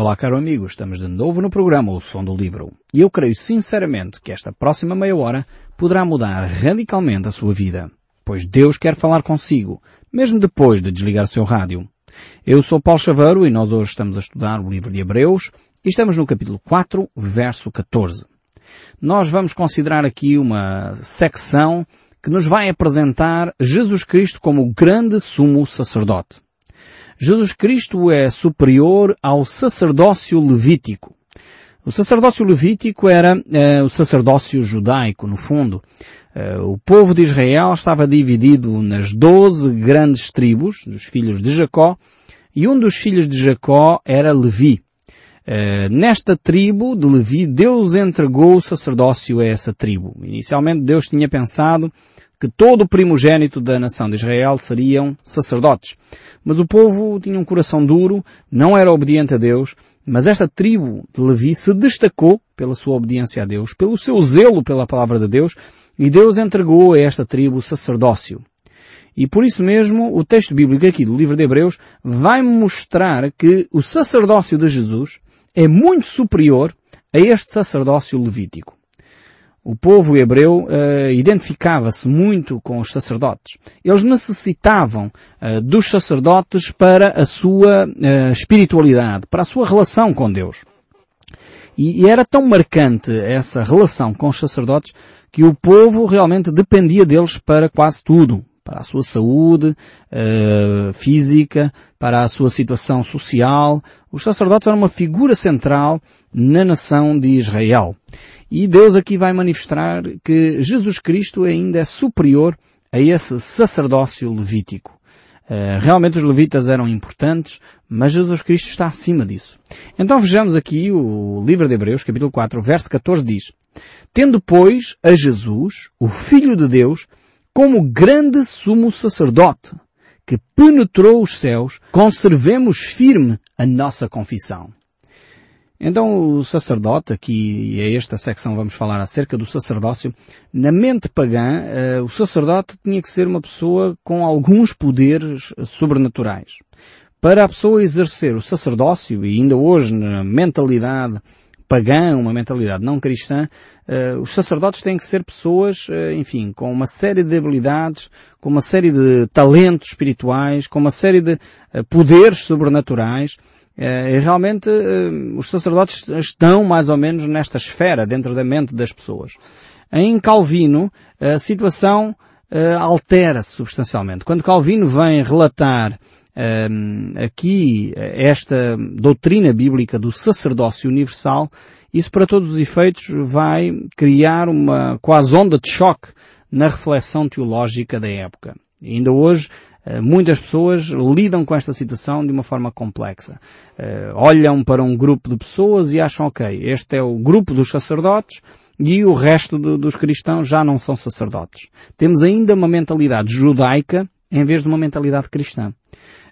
Olá, caro amigo, estamos de novo no programa O Som do Livro. E eu creio sinceramente que esta próxima meia hora poderá mudar radicalmente a sua vida. Pois Deus quer falar consigo, mesmo depois de desligar o seu rádio. Eu sou Paulo Chaveiro e nós hoje estamos a estudar o livro de Hebreus e estamos no capítulo 4, verso 14. Nós vamos considerar aqui uma secção que nos vai apresentar Jesus Cristo como o grande sumo sacerdote. Jesus Cristo é superior ao sacerdócio levítico. O sacerdócio levítico era eh, o sacerdócio judaico, no fundo. Eh, o povo de Israel estava dividido nas doze grandes tribos, dos filhos de Jacó, e um dos filhos de Jacó era Levi. Eh, nesta tribo de Levi, Deus entregou o sacerdócio a essa tribo. Inicialmente Deus tinha pensado que todo o primogênito da nação de Israel seriam sacerdotes. Mas o povo tinha um coração duro, não era obediente a Deus, mas esta tribo de Levi se destacou pela sua obediência a Deus, pelo seu zelo pela palavra de Deus, e Deus entregou a esta tribo o sacerdócio. E por isso mesmo, o texto bíblico aqui do livro de Hebreus vai mostrar que o sacerdócio de Jesus é muito superior a este sacerdócio levítico. O povo hebreu uh, identificava-se muito com os sacerdotes. Eles necessitavam uh, dos sacerdotes para a sua uh, espiritualidade, para a sua relação com Deus. E, e, era tão marcante essa relação com os sacerdotes que o povo realmente dependia deles para quase tudo. Para a sua saúde física, para a sua situação social. Os sacerdotes eram uma figura central na nação de Israel. E Deus aqui vai manifestar que Jesus Cristo ainda é superior a esse sacerdócio levítico. Uh, realmente os levitas eram importantes, mas Jesus Cristo está acima disso. Então vejamos aqui o livro de Hebreus, capítulo 4, verso 14 diz, Tendo, pois, a Jesus, o Filho de Deus, como grande sumo sacerdote, que penetrou os céus, conservemos firme a nossa confissão. Então o sacerdote, aqui é esta secção vamos falar acerca do sacerdócio, na mente pagã, uh, o sacerdote tinha que ser uma pessoa com alguns poderes sobrenaturais. Para a pessoa exercer o sacerdócio, e ainda hoje na mentalidade pagã, uma mentalidade não cristã, uh, os sacerdotes têm que ser pessoas, uh, enfim, com uma série de habilidades, com uma série de talentos espirituais, com uma série de poderes sobrenaturais, e realmente eh, os sacerdotes estão mais ou menos nesta esfera, dentro da mente das pessoas. Em Calvino, a situação eh, altera-se substancialmente. Quando Calvino vem relatar eh, aqui esta doutrina bíblica do sacerdócio universal, isso para todos os efeitos vai criar uma quase onda de choque na reflexão teológica da época. Ainda hoje muitas pessoas lidam com esta situação de uma forma complexa. Uh, olham para um grupo de pessoas e acham, ok, este é o grupo dos sacerdotes e o resto do, dos cristãos já não são sacerdotes. Temos ainda uma mentalidade judaica em vez de uma mentalidade cristã.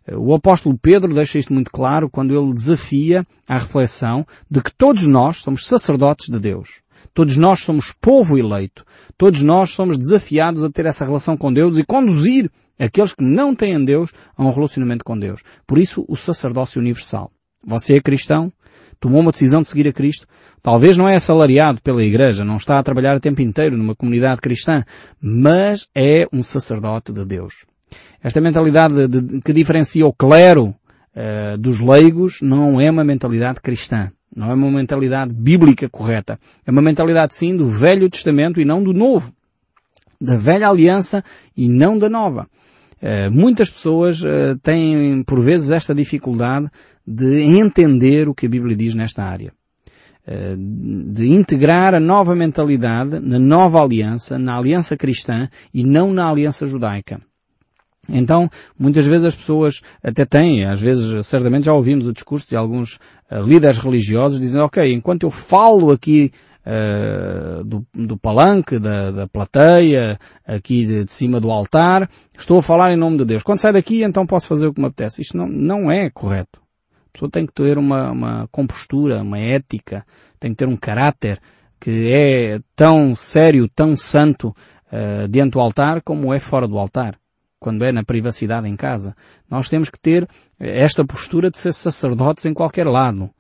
Eh, o apóstolo Pedro deixa isto muito claro quando ele desafia a reflexão de que todos nós somos sacerdotes de Deus. Todos nós somos povo eleito. Todos nós somos desafiados a ter essa relação com Deus e conduzir aqueles que não têm Deus a um relacionamento com Deus. Por isso, o sacerdócio universal. Você é cristão? Tomou uma decisão de seguir a Cristo? Talvez não é assalariado pela igreja, não está a trabalhar o tempo inteiro numa comunidade cristã, mas é um sacerdote de Deus. Esta mentalidade de, de, que diferencia o clero uh, dos leigos não é uma mentalidade cristã. Não é uma mentalidade bíblica correta. É uma mentalidade sim do Velho Testamento e não do Novo. Da velha aliança e não da nova. Uh, muitas pessoas uh, têm por vezes esta dificuldade de entender o que a Bíblia diz nesta área. Uh, de integrar a nova mentalidade na nova aliança, na aliança cristã e não na aliança judaica. Então, muitas vezes as pessoas até têm, às vezes, certamente já ouvimos o discurso de alguns líderes religiosos dizendo, ok, enquanto eu falo aqui uh, do, do, palanque, da, da plateia, aqui de, de, cima do altar, estou a falar em nome de Deus. Quando sai daqui, então posso fazer o que me apetece. Isto não, não é correto. A pessoa tem que ter uma, uma compostura, uma ética, tem que ter um caráter que é tão sério, tão santo uh, diante do altar como é fora do altar quando é na privacidade em casa. Nós temos que ter esta postura de ser sacerdotes em qualquer lado.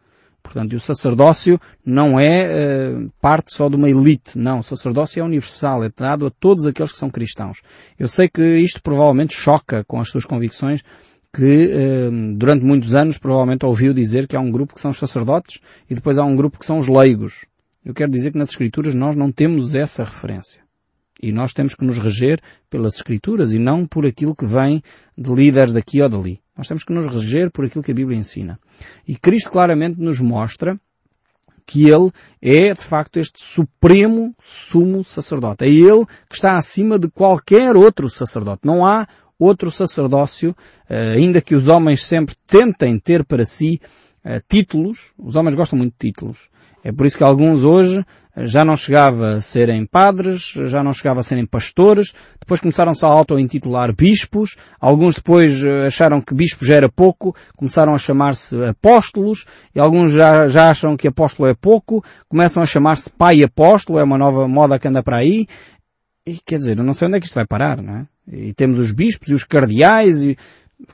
Portanto, o sacerdócio não é uh, parte só de uma elite. Não, o sacerdócio é universal, é dado a todos aqueles que são cristãos. Eu sei que isto provavelmente choca com as suas convicções, que uh, durante muitos anos provavelmente ouviu dizer que há um grupo que são os sacerdotes e depois há um grupo que são os leigos. Eu quero dizer que nas Escrituras nós não temos essa referência. E nós temos que nos reger pelas Escrituras e não por aquilo que vem de líderes daqui ou dali. Nós temos que nos reger por aquilo que a Bíblia ensina. E Cristo claramente nos mostra que Ele é, de facto, este supremo sumo sacerdote. É Ele que está acima de qualquer outro sacerdote. Não há outro sacerdócio, eh, ainda que os homens sempre tentem ter para si eh, títulos. Os homens gostam muito de títulos. É por isso que alguns hoje já não chegava a serem padres, já não chegava a serem pastores, depois começaram-se a auto-intitular bispos, alguns depois eh, acharam que bispo já era pouco, começaram a chamar-se apóstolos, e alguns já, já acham que apóstolo é pouco, começam a chamar-se pai apóstolo, é uma nova moda que anda para aí, e quer dizer, eu não sei onde é que isto vai parar, não é? E temos os bispos e os cardeais e,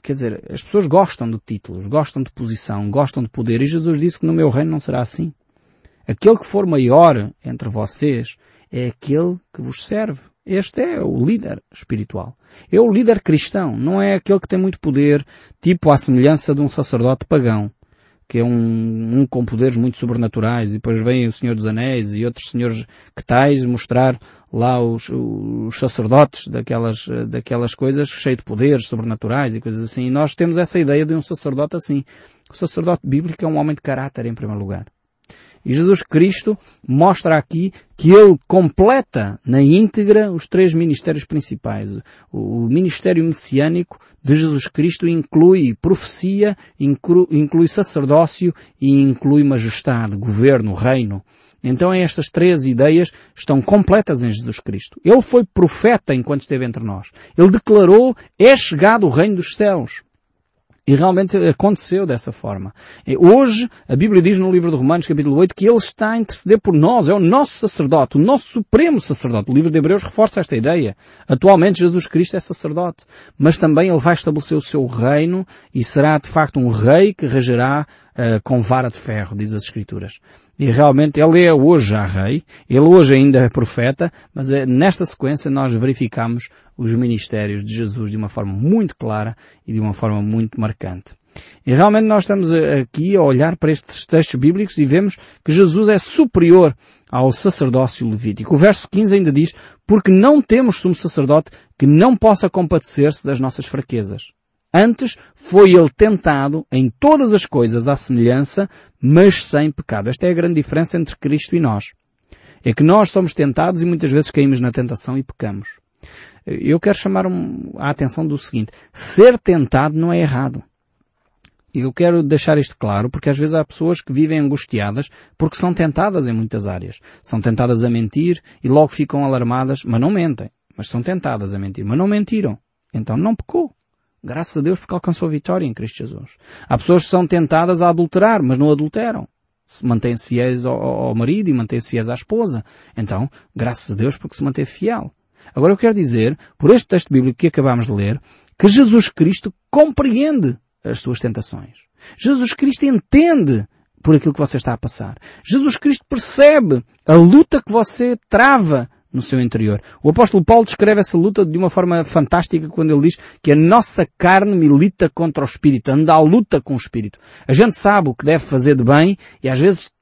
quer dizer, as pessoas gostam de títulos, gostam de posição, gostam de poder, e Jesus disse que no meu reino não será assim. Aquele que for maior entre vocês é aquele que vos serve. Este é o líder espiritual. É o líder cristão, não é aquele que tem muito poder, tipo à semelhança de um sacerdote pagão, que é um, um com poderes muito sobrenaturais, e depois vem o Senhor dos Anéis e outros senhores que tais mostrar lá os, os sacerdotes daquelas, daquelas coisas cheios de poderes sobrenaturais e coisas assim. E nós temos essa ideia de um sacerdote assim. O sacerdote bíblico é um homem de caráter em primeiro lugar. Jesus Cristo mostra aqui que Ele completa na íntegra os três ministérios principais. O ministério messiânico de Jesus Cristo inclui profecia, inclui sacerdócio e inclui majestade, governo, reino. Então estas três ideias estão completas em Jesus Cristo. Ele foi profeta enquanto esteve entre nós. Ele declarou, é chegado o reino dos céus. E realmente aconteceu dessa forma. E hoje, a Bíblia diz no livro de Romanos, capítulo 8, que Ele está a interceder por nós. É o nosso sacerdote, o nosso supremo sacerdote. O livro de Hebreus reforça esta ideia. Atualmente, Jesus Cristo é sacerdote. Mas também Ele vai estabelecer o seu reino e será, de facto, um rei que regerá uh, com vara de ferro, diz as Escrituras. E realmente ele é hoje já rei, ele hoje ainda é profeta, mas é, nesta sequência nós verificamos os ministérios de Jesus de uma forma muito clara e de uma forma muito marcante. E realmente nós estamos aqui a olhar para estes textos bíblicos e vemos que Jesus é superior ao sacerdócio levítico. O verso 15 ainda diz, porque não temos sumo sacerdote que não possa compadecer-se das nossas fraquezas. Antes foi ele tentado em todas as coisas à semelhança, mas sem pecado. Esta é a grande diferença entre Cristo e nós. É que nós somos tentados e muitas vezes caímos na tentação e pecamos. Eu quero chamar a atenção do seguinte. Ser tentado não é errado. Eu quero deixar isto claro porque às vezes há pessoas que vivem angustiadas porque são tentadas em muitas áreas. São tentadas a mentir e logo ficam alarmadas, mas não mentem. Mas são tentadas a mentir, mas não mentiram. Então não pecou. Graças a Deus porque alcançou a vitória em Cristo Jesus. Há pessoas que são tentadas a adulterar, mas não adulteram. Mantêm-se fiéis ao, ao marido e mantêm-se fiéis à esposa. Então, graças a Deus porque se manteve fiel. Agora eu quero dizer, por este texto bíblico que acabamos de ler, que Jesus Cristo compreende as suas tentações. Jesus Cristo entende por aquilo que você está a passar. Jesus Cristo percebe a luta que você trava no seu interior. O apóstolo Paulo descreve essa luta de uma forma fantástica quando ele diz que a nossa carne milita contra o espírito, anda à luta com o espírito. A gente sabe o que deve fazer de bem e às vezes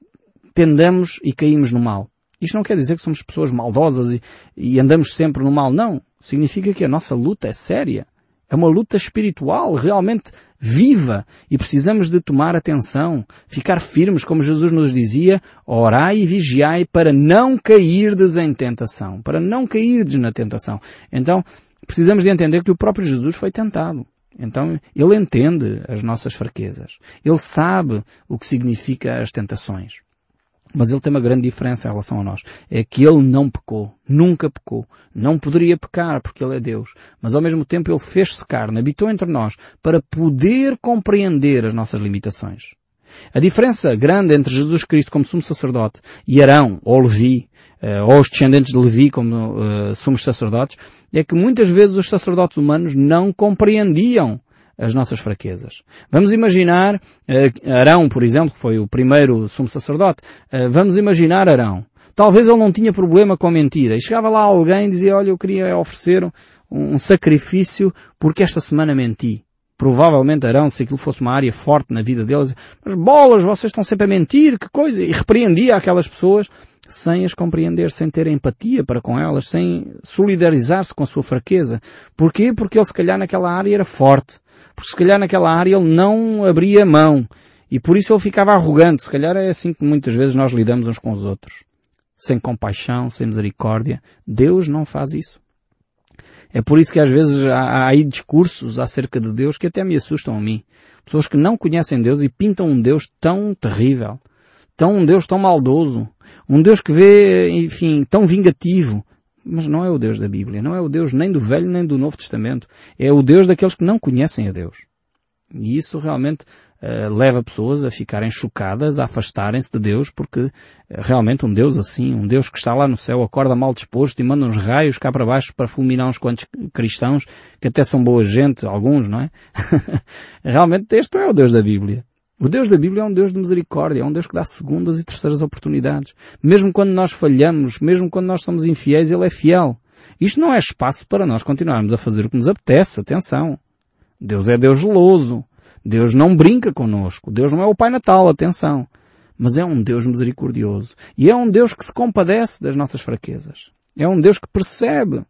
tendemos e caímos no mal. Isto não quer dizer que somos pessoas maldosas e, e andamos sempre no mal. Não. Significa que a nossa luta é séria. É uma luta espiritual, realmente viva, e precisamos de tomar atenção, ficar firmes, como Jesus nos dizia, orai e vigiai para não cairdes em tentação, para não cairdes na tentação. Então, precisamos de entender que o próprio Jesus foi tentado. Então, ele entende as nossas fraquezas. Ele sabe o que significa as tentações. Mas ele tem uma grande diferença em relação a nós. É que ele não pecou. Nunca pecou. Não poderia pecar porque ele é Deus. Mas ao mesmo tempo ele fez-se carne, habitou entre nós para poder compreender as nossas limitações. A diferença grande entre Jesus Cristo como sumo sacerdote e Arão ou Levi, uh, ou os descendentes de Levi como uh, sumos sacerdotes, é que muitas vezes os sacerdotes humanos não compreendiam as nossas fraquezas. Vamos imaginar uh, Arão, por exemplo, que foi o primeiro sumo sacerdote. Uh, vamos imaginar Arão. Talvez ele não tinha problema com a mentira. E chegava lá alguém e dizia, olha, eu queria oferecer um, um sacrifício porque esta semana menti. Provavelmente Arão, se aquilo fosse uma área forte na vida deles, mas bolas, vocês estão sempre a mentir, que coisa! E repreendia aquelas pessoas sem as compreender, sem ter empatia para com elas, sem solidarizar-se com a sua fraqueza. Porquê? Porque ele se calhar naquela área era forte. Porque se calhar naquela área ele não abria mão. E por isso ele ficava arrogante. Se calhar é assim que muitas vezes nós lidamos uns com os outros. Sem compaixão, sem misericórdia. Deus não faz isso. É por isso que às vezes há, aí discursos acerca de Deus que até me assustam a mim. Pessoas que não conhecem Deus e pintam um Deus tão terrível. Tão um Deus tão maldoso. Um Deus que vê, enfim, tão vingativo. Mas não é o Deus da Bíblia. Não é o Deus nem do Velho nem do Novo Testamento. É o Deus daqueles que não conhecem a Deus. E isso realmente uh, leva pessoas a ficarem chocadas, a afastarem-se de Deus, porque uh, realmente um Deus assim, um Deus que está lá no céu, acorda mal disposto e manda uns raios cá para baixo para fulminar uns quantos cristãos, que até são boa gente, alguns, não é? realmente este não é o Deus da Bíblia. O Deus da Bíblia é um Deus de misericórdia, é um Deus que dá segundas e terceiras oportunidades. Mesmo quando nós falhamos, mesmo quando nós somos infiéis, Ele é fiel. Isto não é espaço para nós continuarmos a fazer o que nos apetece, atenção. Deus é Deus geloso. Deus não brinca conosco. Deus não é o Pai Natal, atenção. Mas é um Deus misericordioso. E é um Deus que se compadece das nossas fraquezas. É um Deus que percebe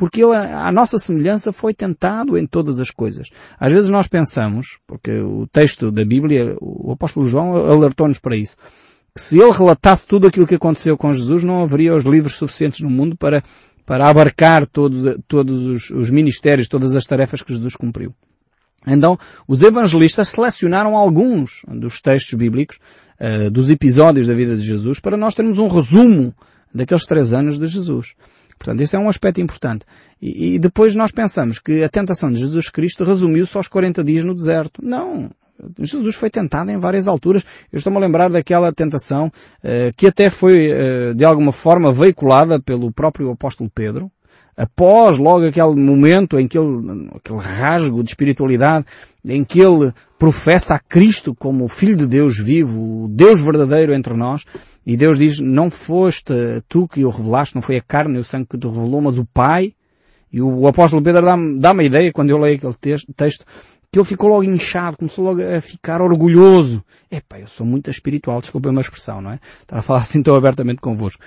porque ele, a nossa semelhança foi tentado em todas as coisas. Às vezes nós pensamos, porque o texto da Bíblia, o apóstolo João alertou-nos para isso, que se ele relatasse tudo aquilo que aconteceu com Jesus, não haveria os livros suficientes no mundo para, para abarcar todos, todos os, os ministérios, todas as tarefas que Jesus cumpriu. Então, os evangelistas selecionaram alguns dos textos bíblicos, uh, dos episódios da vida de Jesus, para nós termos um resumo daqueles três anos de Jesus. Portanto, este é um aspecto importante. E, e, depois nós pensamos que a tentação de Jesus Cristo resumiu-se aos 40 dias no deserto. Não. Jesus foi tentado em várias alturas. Eu estou-me a lembrar daquela tentação uh, que até foi, uh, de alguma forma, veiculada pelo próprio apóstolo Pedro, após logo aquele momento em que ele, aquele rasgo de espiritualidade, em que ele professa a Cristo como o Filho de Deus vivo, o Deus verdadeiro entre nós, e Deus diz, não foste tu que o revelaste, não foi a carne e o sangue que te revelou, mas o Pai, e o apóstolo Pedro dá-me dá a ideia, quando eu leio aquele texto, que ele ficou logo inchado, começou logo a ficar orgulhoso. Epá, eu sou muito espiritual, desculpa uma expressão, não é? Estava a falar assim tão abertamente convosco.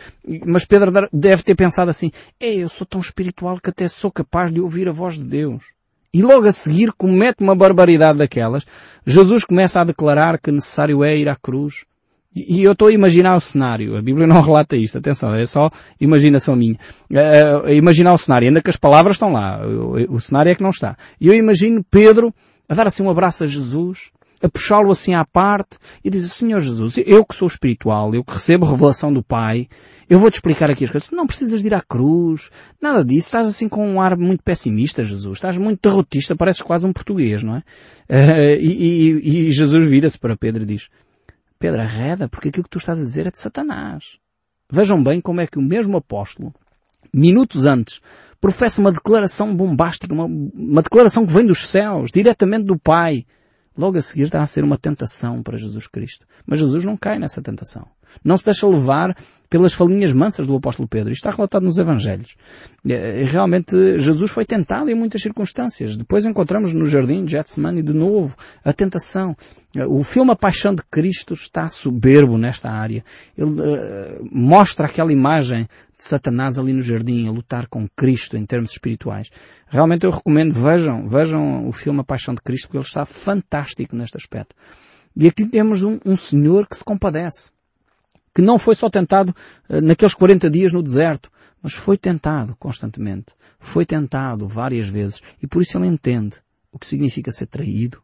Mas Pedro deve ter pensado assim, é, eu sou tão espiritual que até sou capaz de ouvir a voz de Deus. E logo a seguir comete uma barbaridade daquelas. Jesus começa a declarar que necessário é ir à cruz. E eu estou a imaginar o cenário. A Bíblia não relata isto. Atenção, é só imaginação minha. A imaginar o cenário. Ainda que as palavras estão lá. O cenário é que não está. E eu imagino Pedro a dar assim um abraço a Jesus, a puxá-lo assim à parte e dizer, Senhor Jesus, eu que sou espiritual, eu que recebo revelação do Pai, eu vou-te explicar aqui as coisas. Não precisas de ir à cruz, nada disso. Estás assim com um ar muito pessimista, Jesus. Estás muito derrotista, pareces quase um português, não é? Uh, e, e, e Jesus vira-se para Pedro e diz, Pedro, arreda, porque aquilo que tu estás a dizer é de Satanás. Vejam bem como é que o mesmo apóstolo, minutos antes, professa uma declaração bombástica, uma, uma declaração que vem dos céus, diretamente do Pai. Logo a seguir está a ser uma tentação para Jesus Cristo. Mas Jesus não cai nessa tentação. Não se deixa levar pelas falinhas mansas do apóstolo Pedro. Isto está relatado nos Evangelhos. E, realmente Jesus foi tentado em muitas circunstâncias. Depois encontramos no jardim de Getsemane de novo a tentação. O filme A Paixão de Cristo está soberbo nesta área. Ele uh, mostra aquela imagem de Satanás ali no jardim a lutar com Cristo em termos espirituais. Realmente eu recomendo, vejam, vejam o filme A Paixão de Cristo porque ele está fantástico neste aspecto. E aqui temos um, um Senhor que se compadece que não foi só tentado eh, naqueles 40 dias no deserto, mas foi tentado constantemente. Foi tentado várias vezes. E por isso ele entende o que significa ser traído.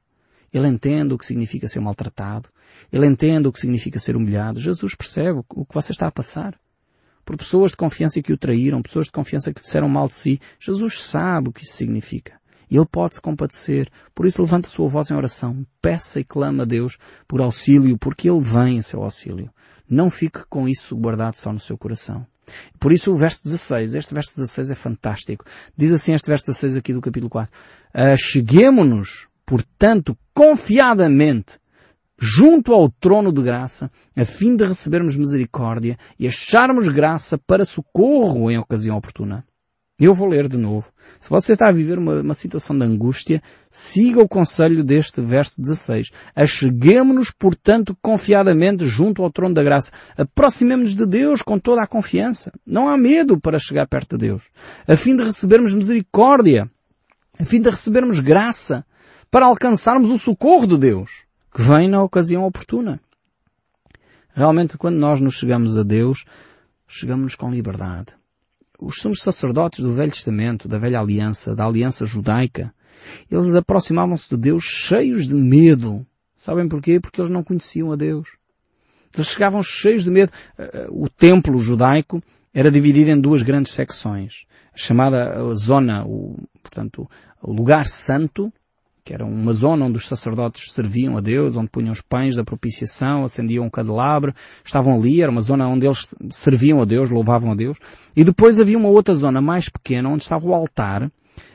Ele entende o que significa ser maltratado. Ele entende o que significa ser humilhado. Jesus percebe o que você está a passar. Por pessoas de confiança que o traíram, pessoas de confiança que disseram mal de si. Jesus sabe o que isso significa. E Ele pode se compadecer. Por isso levanta a sua voz em oração. Peça e clama a Deus por auxílio, porque Ele vem em seu auxílio. Não fique com isso guardado só no seu coração. Por isso o verso 16, este verso 16 é fantástico. Diz assim este verso 16 aqui do capítulo 4. Cheguemo-nos, portanto, confiadamente junto ao trono de graça, a fim de recebermos misericórdia e acharmos graça para socorro em ocasião oportuna. Eu vou ler de novo. Se você está a viver uma, uma situação de angústia, siga o conselho deste verso 16. Acheguemos-nos, portanto, confiadamente junto ao trono da graça. Aproximemos-nos de Deus com toda a confiança. Não há medo para chegar perto de Deus. A fim de recebermos misericórdia. A fim de recebermos graça. Para alcançarmos o socorro de Deus. Que vem na ocasião oportuna. Realmente, quando nós nos chegamos a Deus, chegamos com liberdade os sumos sacerdotes do Velho Testamento, da Velha Aliança, da Aliança Judaica, eles aproximavam-se de Deus cheios de medo. Sabem porquê? Porque eles não conheciam a Deus. Eles chegavam cheios de medo. O templo judaico era dividido em duas grandes secções. A chamada zona, o, portanto, o lugar santo que era uma zona onde os sacerdotes serviam a Deus, onde punham os pães da propiciação, acendiam um candelabro, estavam ali, era uma zona onde eles serviam a Deus, louvavam a Deus. E depois havia uma outra zona mais pequena, onde estava o altar,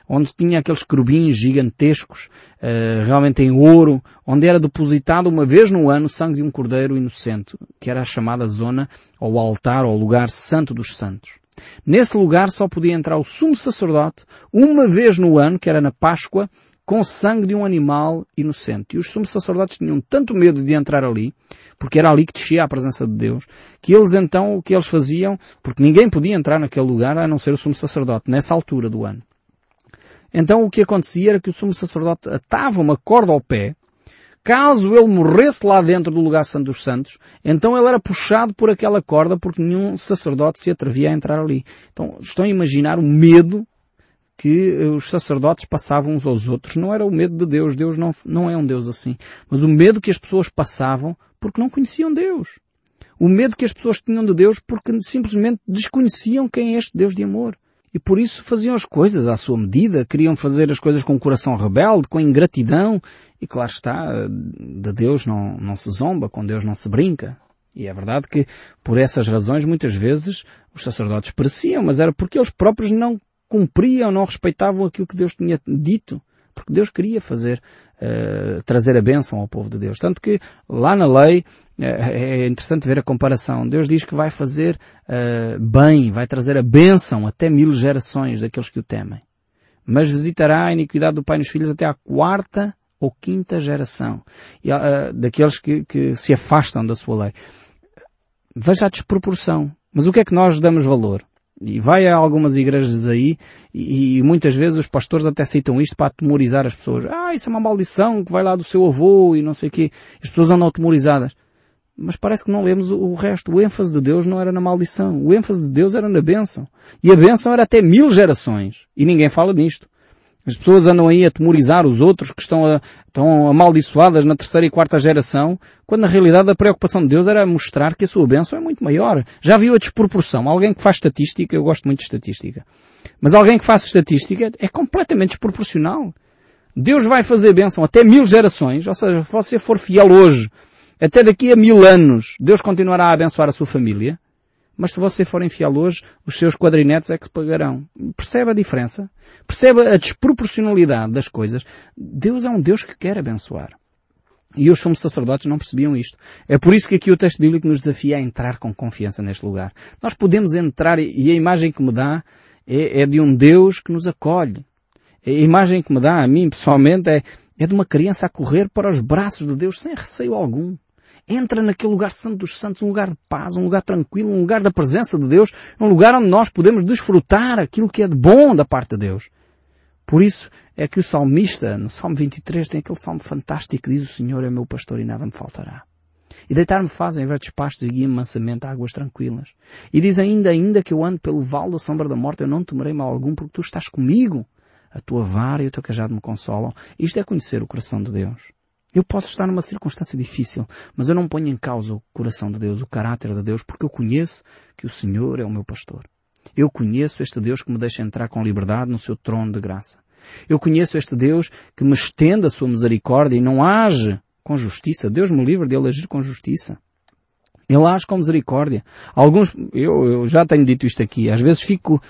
onde tinha aqueles querubins gigantescos, uh, realmente em ouro, onde era depositado uma vez no ano o sangue de um cordeiro inocente, que era a chamada zona, ou altar, ou lugar santo dos santos. Nesse lugar só podia entrar o sumo sacerdote uma vez no ano, que era na Páscoa, com sangue de um animal inocente. E os sumos sacerdotes tinham tanto medo de entrar ali, porque era ali que descia a presença de Deus, que eles então, o que eles faziam, porque ninguém podia entrar naquele lugar a não ser o sumo sacerdote, nessa altura do ano. Então o que acontecia era que o sumo sacerdote atava uma corda ao pé, caso ele morresse lá dentro do lugar santo dos santos, então ele era puxado por aquela corda porque nenhum sacerdote se atrevia a entrar ali. Então estão a imaginar o medo que os sacerdotes passavam uns aos outros. Não era o medo de Deus. Deus não, não é um Deus assim. Mas o medo que as pessoas passavam porque não conheciam Deus. O medo que as pessoas tinham de Deus porque simplesmente desconheciam quem é este Deus de amor. E por isso faziam as coisas à sua medida, queriam fazer as coisas com coração rebelde, com ingratidão. E claro está, de Deus não, não se zomba, com Deus não se brinca. E é verdade que por essas razões muitas vezes os sacerdotes pereciam, mas era porque eles próprios não cumpriam, não respeitavam aquilo que Deus tinha dito. Porque Deus queria fazer, uh, trazer a bênção ao povo de Deus. Tanto que lá na lei, uh, é interessante ver a comparação. Deus diz que vai fazer uh, bem, vai trazer a bênção até mil gerações daqueles que o temem. Mas visitará a iniquidade do Pai nos filhos até à quarta ou quinta geração. E, daqueles que, que se afastam da sua lei. Veja a desproporção. Mas o que é que nós damos valor? E vai a algumas igrejas aí e, e, muitas vezes os pastores até citam isto para atemorizar as pessoas. Ah, isso é uma maldição que vai lá do seu avô e não sei o quê. As pessoas andam atemorizadas. Mas parece que não lemos o resto. O ênfase de Deus não era na maldição. O ênfase de Deus era na bênção. E a bênção era até mil gerações. E ninguém fala nisto. As pessoas andam aí a temorizar os outros que estão, a, estão amaldiçoadas na terceira e quarta geração, quando na realidade a preocupação de Deus era mostrar que a sua bênção é muito maior. Já viu a desproporção? Alguém que faz estatística, eu gosto muito de estatística, mas alguém que faz estatística é completamente desproporcional. Deus vai fazer bênção até mil gerações, ou seja, se você for fiel hoje, até daqui a mil anos, Deus continuará a abençoar a sua família. Mas se você for infiel hoje, os seus quadrinetos é que pagarão. Percebe a diferença? Percebe a desproporcionalidade das coisas? Deus é um Deus que quer abençoar. E os somos sacerdotes não percebiam isto. É por isso que aqui o texto bíblico nos desafia a entrar com confiança neste lugar. Nós podemos entrar e a imagem que me dá é, é de um Deus que nos acolhe. A imagem que me dá a mim pessoalmente é, é de uma criança a correr para os braços de Deus sem receio algum entra naquele lugar santo dos santos, um lugar de paz, um lugar tranquilo, um lugar da presença de Deus, um lugar onde nós podemos desfrutar aquilo que é de bom da parte de Deus. Por isso é que o salmista, no Salmo 23, tem aquele salmo fantástico que diz o Senhor é meu pastor e nada me faltará. E deitar-me faz em verdes pastos e guia-me mansamente a águas tranquilas. E diz ainda, ainda que eu ande pelo vale da sombra da morte, eu não temerei mal algum, porque tu estás comigo. A tua vara e o teu cajado me consolam. Isto é conhecer o coração de Deus. Eu posso estar numa circunstância difícil, mas eu não ponho em causa o coração de Deus, o caráter de Deus, porque eu conheço que o Senhor é o meu pastor. Eu conheço este Deus que me deixa entrar com liberdade no seu trono de graça. Eu conheço este Deus que me estende a sua misericórdia e não age com justiça. Deus me livre de ele agir com justiça. Ele age com misericórdia. Alguns, eu, eu já tenho dito isto aqui, às vezes fico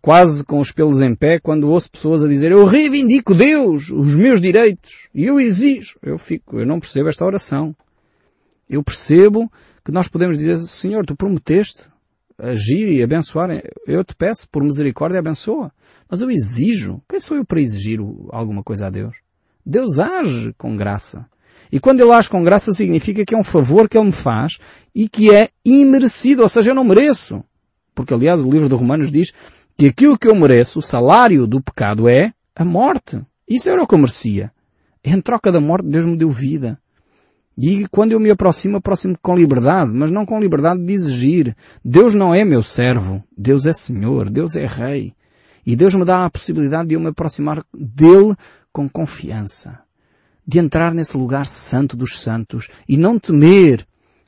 quase com os pelos em pé quando ouço pessoas a dizer eu reivindico Deus, os meus direitos, e eu exijo. Eu fico, eu não percebo esta oração. Eu percebo que nós podemos dizer, Senhor, tu prometeste agir e abençoar, eu te peço, por misericórdia, abençoa. Mas eu exijo. Quem sou eu para exigir alguma coisa a Deus? Deus age com graça. E quando Ele age com graça significa que é um favor que Ele me faz e que é imerecido, ou seja, eu não mereço. Porque aliás o livro de Romanos diz que aquilo que eu mereço, o salário do pecado é a morte. Isso era o que eu merecia. Em troca da morte Deus me deu vida. E quando eu me aproximo, aproximo com liberdade, mas não com liberdade de exigir. Deus não é meu servo. Deus é Senhor. Deus é Rei. E Deus me dá a possibilidade de eu me aproximar dele com confiança. De entrar nesse lugar santo dos santos e não temer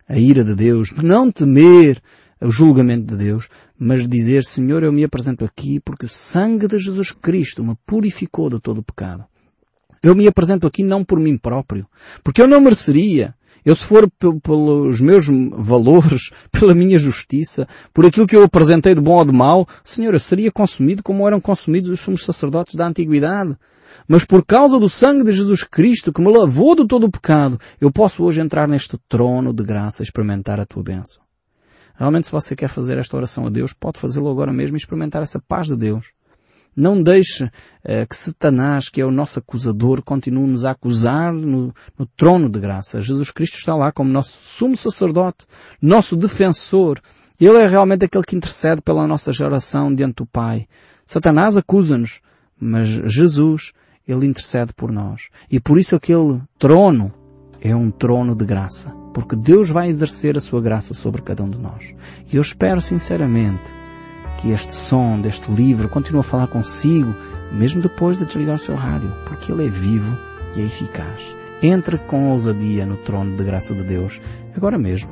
a ira de Deus, não temer o julgamento de Deus, mas dizer, Senhor, eu me apresento aqui porque o sangue de Jesus Cristo me purificou de todo o pecado. Eu me apresento aqui não por mim próprio, porque eu não mereceria. Eu se for pelos meus valores, pela minha justiça, por aquilo que eu apresentei de bom ou de mau, Senhor, eu seria consumido como eram consumidos os sumos sacerdotes da antiguidade. Mas por causa do sangue de Jesus Cristo que me lavou de todo o pecado, eu posso hoje entrar neste trono de graça e experimentar a tua bênção. Realmente se você quer fazer esta oração a Deus, pode fazê-lo agora mesmo e experimentar essa paz de Deus. Não deixe uh, que Satanás, que é o nosso acusador, continue-nos a acusar no, no trono de graça. Jesus Cristo está lá como nosso sumo sacerdote, nosso defensor. Ele é realmente aquele que intercede pela nossa geração diante do Pai. Satanás acusa-nos, mas Jesus, ele intercede por nós. E por isso aquele trono é um trono de graça. Porque Deus vai exercer a sua graça sobre cada um de nós. E eu espero sinceramente que este som deste livro continue a falar consigo, mesmo depois de desligar o seu rádio, porque ele é vivo e é eficaz. Entre com ousadia no trono de graça de Deus, agora mesmo.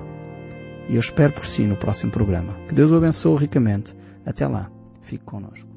E eu espero por si no próximo programa. Que Deus o abençoe ricamente. Até lá. Fique conosco.